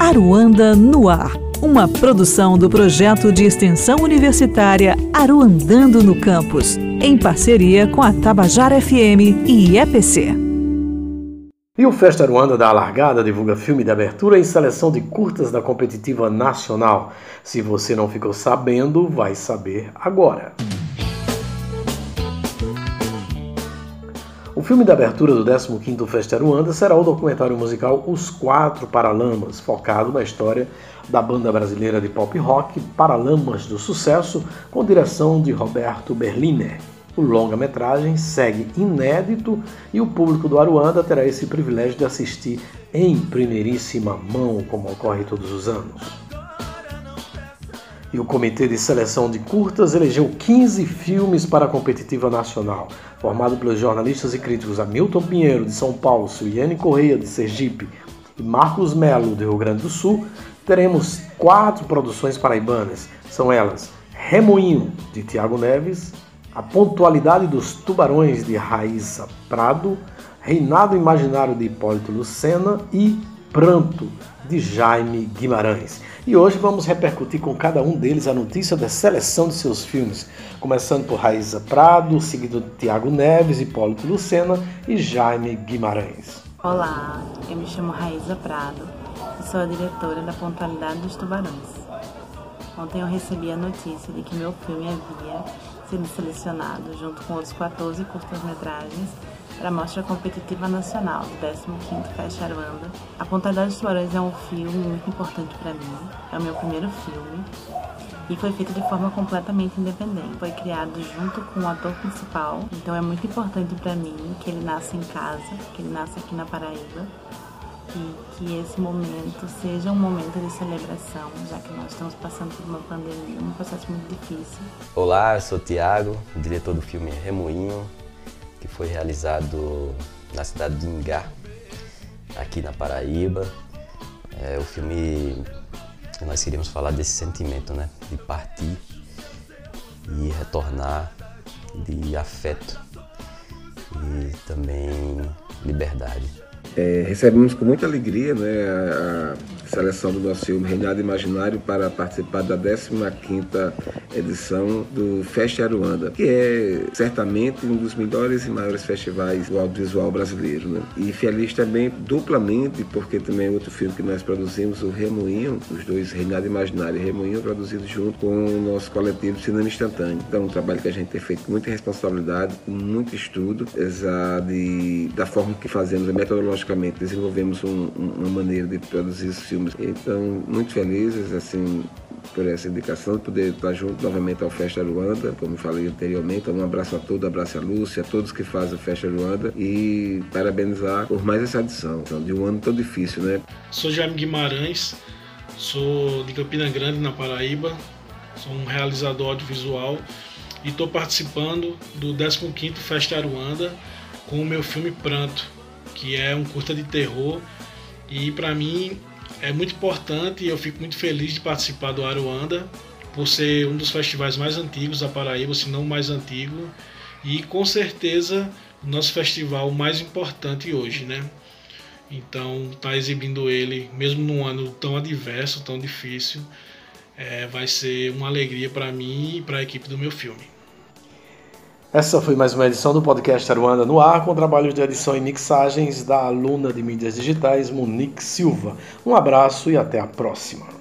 Aruanda no Ar, uma produção do projeto de extensão universitária Aruandando no Campus, em parceria com a Tabajara FM e EPC. E o Festa Aruanda da Alargada divulga filme de abertura em seleção de curtas da competitiva nacional. Se você não ficou sabendo, vai saber agora. O filme de abertura do 15º Festa Aruanda será o documentário musical Os Quatro Paralamas, focado na história da banda brasileira de pop rock Paralamas do Sucesso, com direção de Roberto Berliner. O longa-metragem segue inédito e o público do Aruanda terá esse privilégio de assistir em primeiríssima mão, como ocorre todos os anos. E o Comitê de Seleção de Curtas elegeu 15 filmes para a competitiva nacional, formado pelos jornalistas e críticos Hamilton Pinheiro, de São Paulo, Suiane Correia, de Sergipe, e Marcos Melo, do Rio Grande do Sul, teremos quatro produções paraibanas. São elas Remoinho, de Tiago Neves, A Pontualidade dos Tubarões, de Raíssa Prado, Reinado Imaginário, de Hipólito Lucena e Pranto, de Jaime Guimarães. E hoje vamos repercutir com cada um deles a notícia da seleção de seus filmes, começando por Raíza Prado, seguido de Tiago Neves, Hipólito Lucena e Jaime Guimarães. Olá, eu me chamo Raíza Prado e sou a diretora da Pontualidade dos Tubarões. Ontem eu recebi a notícia de que meu filme havia sido selecionado, junto com outros 14 curtas-metragens, para a Mostra Competitiva Nacional do 15º Festa Aruanda. A Pontualidade dos Tubarões é um filme muito importante para mim, é o meu primeiro filme e foi feito de forma completamente independente. Foi criado junto com o ator principal, então é muito importante para mim que ele nasça em casa, que ele nasça aqui na Paraíba e que esse momento seja um momento de celebração, já que nós estamos passando por uma pandemia, um processo muito difícil. Olá, eu sou o Tiago, diretor do filme Remoinho, que foi realizado na cidade de Ingá, aqui na Paraíba. É, o filme, nós queríamos falar desse sentimento, né? De partir e retornar, de afeto e também liberdade. É, recebemos com muita alegria né, a, a, seleção do nosso filme Reinado Imaginário para participar da 15ª edição do Festa Aruanda, que é certamente um dos melhores e maiores festivais do audiovisual brasileiro. Né? E feliz também duplamente, porque também é outro filme que nós produzimos, o Remoinho, os dois Reinado Imaginário e Remoinho, produzidos junto com o nosso coletivo Cinema Instantâneo. Então, um trabalho que a gente tem feito com muita responsabilidade, com muito estudo, de, da forma que fazemos, a metodologia logicamente desenvolvemos um, uma maneira de produzir os filmes. Então, muito felizes assim por essa indicação, de poder estar junto novamente ao Festa Luanda, como falei anteriormente. Um abraço a todos, abraço a Lúcia, a todos que fazem o Festa Luanda e parabenizar por mais essa edição, então, de um ano tão difícil, né? Sou Jaime Guimarães, sou de Campina Grande, na Paraíba, sou um realizador audiovisual e estou participando do 15º Festa Aruanda com o meu filme Pranto, que é um curta de terror e para mim é muito importante e eu fico muito feliz de participar do Aruanda por ser um dos festivais mais antigos da Paraíba, se não o mais antigo, e com certeza o nosso festival mais importante hoje, né? Então, tá exibindo ele, mesmo num ano tão adverso, tão difícil, é, vai ser uma alegria para mim e para a equipe do meu filme. Essa foi mais uma edição do podcast Aruanda no ar, com trabalhos de edição e mixagens da aluna de mídias digitais Monique Silva. Um abraço e até a próxima.